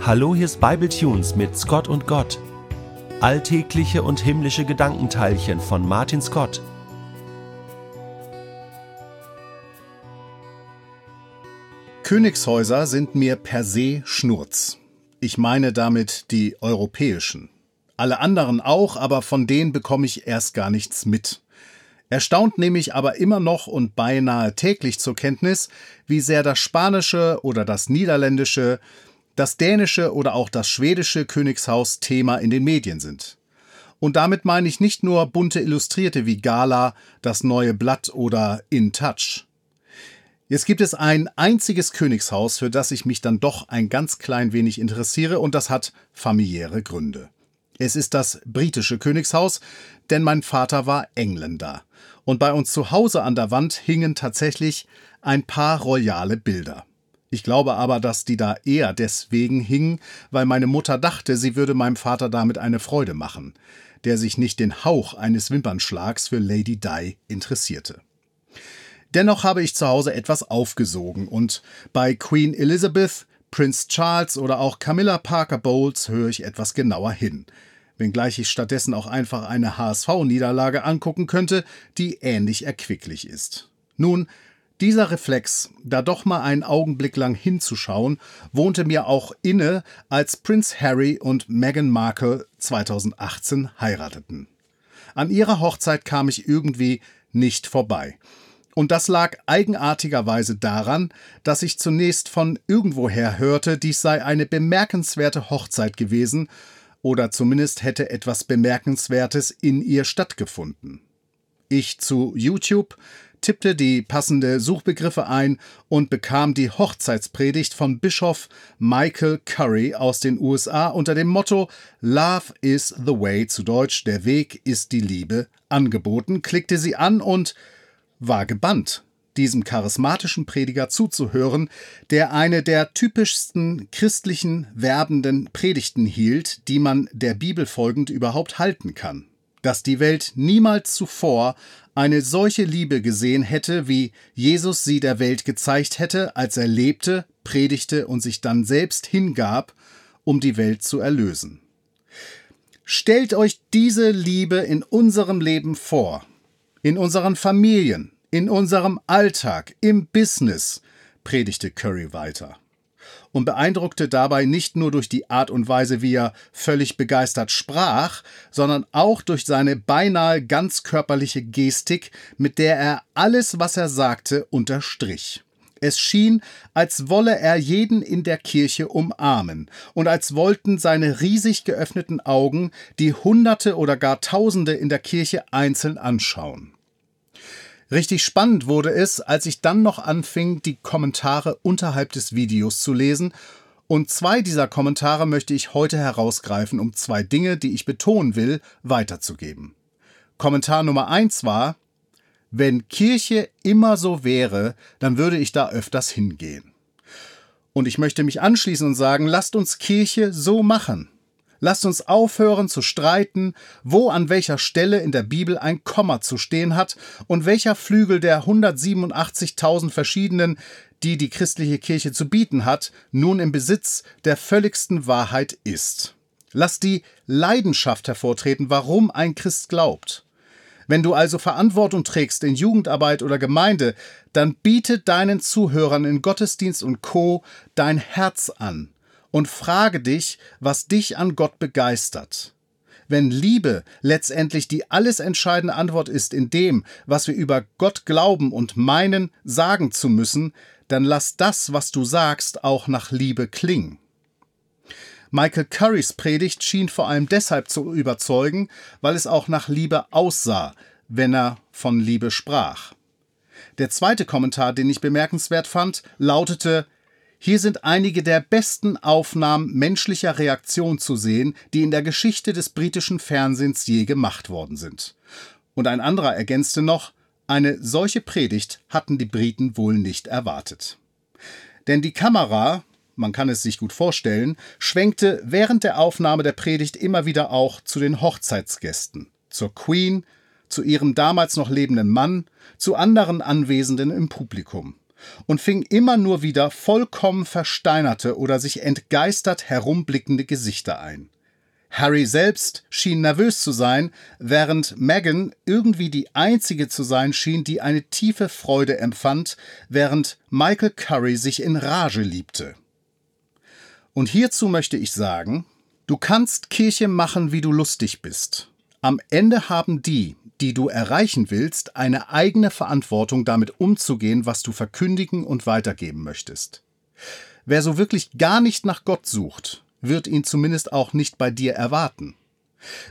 Hallo, hier ist Bible Tunes mit Scott und Gott. Alltägliche und himmlische Gedankenteilchen von Martin Scott. Königshäuser sind mir per se Schnurz. Ich meine damit die europäischen. Alle anderen auch, aber von denen bekomme ich erst gar nichts mit. Erstaunt nehme ich aber immer noch und beinahe täglich zur Kenntnis, wie sehr das spanische oder das niederländische, das dänische oder auch das schwedische Königshaus Thema in den Medien sind. Und damit meine ich nicht nur bunte Illustrierte wie Gala, das neue Blatt oder In Touch. Jetzt gibt es ein einziges Königshaus, für das ich mich dann doch ein ganz klein wenig interessiere, und das hat familiäre Gründe. Es ist das britische Königshaus, denn mein Vater war Engländer. Und bei uns zu Hause an der Wand hingen tatsächlich ein paar royale Bilder. Ich glaube aber, dass die da eher deswegen hingen, weil meine Mutter dachte, sie würde meinem Vater damit eine Freude machen, der sich nicht den Hauch eines Wimpernschlags für Lady Di interessierte. Dennoch habe ich zu Hause etwas aufgesogen und bei Queen Elizabeth, Prince Charles oder auch Camilla Parker Bowles höre ich etwas genauer hin, wenngleich ich stattdessen auch einfach eine HSV-Niederlage angucken könnte, die ähnlich erquicklich ist. Nun, dieser Reflex, da doch mal einen Augenblick lang hinzuschauen, wohnte mir auch inne, als Prince Harry und Meghan Markle 2018 heirateten. An ihrer Hochzeit kam ich irgendwie nicht vorbei. Und das lag eigenartigerweise daran, dass ich zunächst von irgendwoher hörte, dies sei eine bemerkenswerte Hochzeit gewesen, oder zumindest hätte etwas Bemerkenswertes in ihr stattgefunden. Ich zu YouTube, tippte die passende Suchbegriffe ein und bekam die Hochzeitspredigt von Bischof Michael Curry aus den USA unter dem Motto Love is the way zu Deutsch der Weg ist die Liebe angeboten, klickte sie an und war gebannt diesem charismatischen Prediger zuzuhören, der eine der typischsten christlichen werbenden Predigten hielt, die man der Bibel folgend überhaupt halten kann dass die Welt niemals zuvor eine solche Liebe gesehen hätte, wie Jesus sie der Welt gezeigt hätte, als er lebte, predigte und sich dann selbst hingab, um die Welt zu erlösen. Stellt euch diese Liebe in unserem Leben vor, in unseren Familien, in unserem Alltag, im Business, predigte Curry weiter und beeindruckte dabei nicht nur durch die Art und Weise, wie er völlig begeistert sprach, sondern auch durch seine beinahe ganz körperliche Gestik, mit der er alles, was er sagte, unterstrich. Es schien, als wolle er jeden in der Kirche umarmen und als wollten seine riesig geöffneten Augen die Hunderte oder gar Tausende in der Kirche einzeln anschauen. Richtig spannend wurde es, als ich dann noch anfing, die Kommentare unterhalb des Videos zu lesen. Und zwei dieser Kommentare möchte ich heute herausgreifen, um zwei Dinge, die ich betonen will, weiterzugeben. Kommentar Nummer eins war, wenn Kirche immer so wäre, dann würde ich da öfters hingehen. Und ich möchte mich anschließen und sagen, lasst uns Kirche so machen. Lasst uns aufhören zu streiten, wo an welcher Stelle in der Bibel ein Komma zu stehen hat und welcher Flügel der 187.000 verschiedenen, die die christliche Kirche zu bieten hat, nun im Besitz der völligsten Wahrheit ist. Lass die Leidenschaft hervortreten, warum ein Christ glaubt. Wenn du also Verantwortung trägst in Jugendarbeit oder Gemeinde, dann biete deinen Zuhörern in Gottesdienst und Co. dein Herz an und frage dich, was dich an Gott begeistert. Wenn Liebe letztendlich die alles entscheidende Antwort ist in dem, was wir über Gott glauben und meinen, sagen zu müssen, dann lass das, was du sagst, auch nach Liebe klingen. Michael Currys Predigt schien vor allem deshalb zu überzeugen, weil es auch nach Liebe aussah, wenn er von Liebe sprach. Der zweite Kommentar, den ich bemerkenswert fand, lautete hier sind einige der besten Aufnahmen menschlicher Reaktion zu sehen, die in der Geschichte des britischen Fernsehens je gemacht worden sind. Und ein anderer ergänzte noch, eine solche Predigt hatten die Briten wohl nicht erwartet. Denn die Kamera, man kann es sich gut vorstellen, schwenkte während der Aufnahme der Predigt immer wieder auch zu den Hochzeitsgästen, zur Queen, zu ihrem damals noch lebenden Mann, zu anderen Anwesenden im Publikum und fing immer nur wieder vollkommen versteinerte oder sich entgeistert herumblickende Gesichter ein. Harry selbst schien nervös zu sein, während Meghan irgendwie die einzige zu sein schien, die eine tiefe Freude empfand, während Michael Curry sich in Rage liebte. Und hierzu möchte ich sagen, du kannst Kirche machen, wie du lustig bist. Am Ende haben die, die du erreichen willst, eine eigene Verantwortung, damit umzugehen, was du verkündigen und weitergeben möchtest. Wer so wirklich gar nicht nach Gott sucht, wird ihn zumindest auch nicht bei dir erwarten.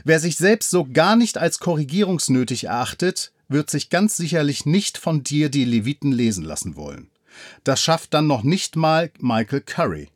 Wer sich selbst so gar nicht als korrigierungsnötig erachtet, wird sich ganz sicherlich nicht von dir die Leviten lesen lassen wollen. Das schafft dann noch nicht mal Michael Curry.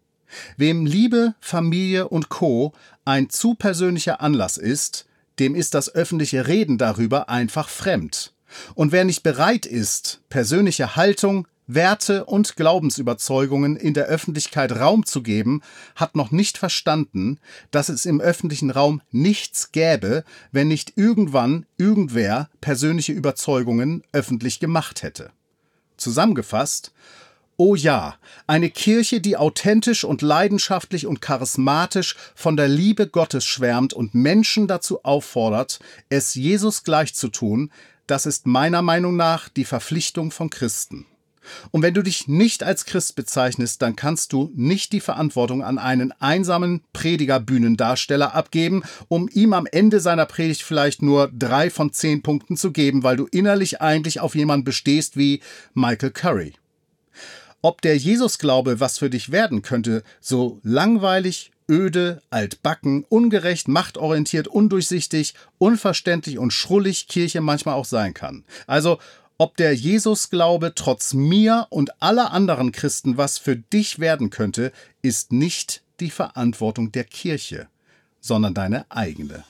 Wem Liebe, Familie und Co. ein zu persönlicher Anlass ist, dem ist das öffentliche Reden darüber einfach fremd. Und wer nicht bereit ist, persönliche Haltung, Werte und Glaubensüberzeugungen in der Öffentlichkeit Raum zu geben, hat noch nicht verstanden, dass es im öffentlichen Raum nichts gäbe, wenn nicht irgendwann irgendwer persönliche Überzeugungen öffentlich gemacht hätte. Zusammengefasst, Oh ja, eine Kirche, die authentisch und leidenschaftlich und charismatisch von der Liebe Gottes schwärmt und Menschen dazu auffordert, es Jesus gleich zu tun, das ist meiner Meinung nach die Verpflichtung von Christen. Und wenn du dich nicht als Christ bezeichnest, dann kannst du nicht die Verantwortung an einen einsamen Predigerbühnendarsteller abgeben, um ihm am Ende seiner Predigt vielleicht nur drei von zehn Punkten zu geben, weil du innerlich eigentlich auf jemanden bestehst wie Michael Curry. Ob der Jesusglaube was für dich werden könnte, so langweilig, öde, altbacken, ungerecht, machtorientiert, undurchsichtig, unverständlich und schrullig Kirche manchmal auch sein kann. Also ob der Jesusglaube trotz mir und aller anderen Christen was für dich werden könnte, ist nicht die Verantwortung der Kirche, sondern deine eigene.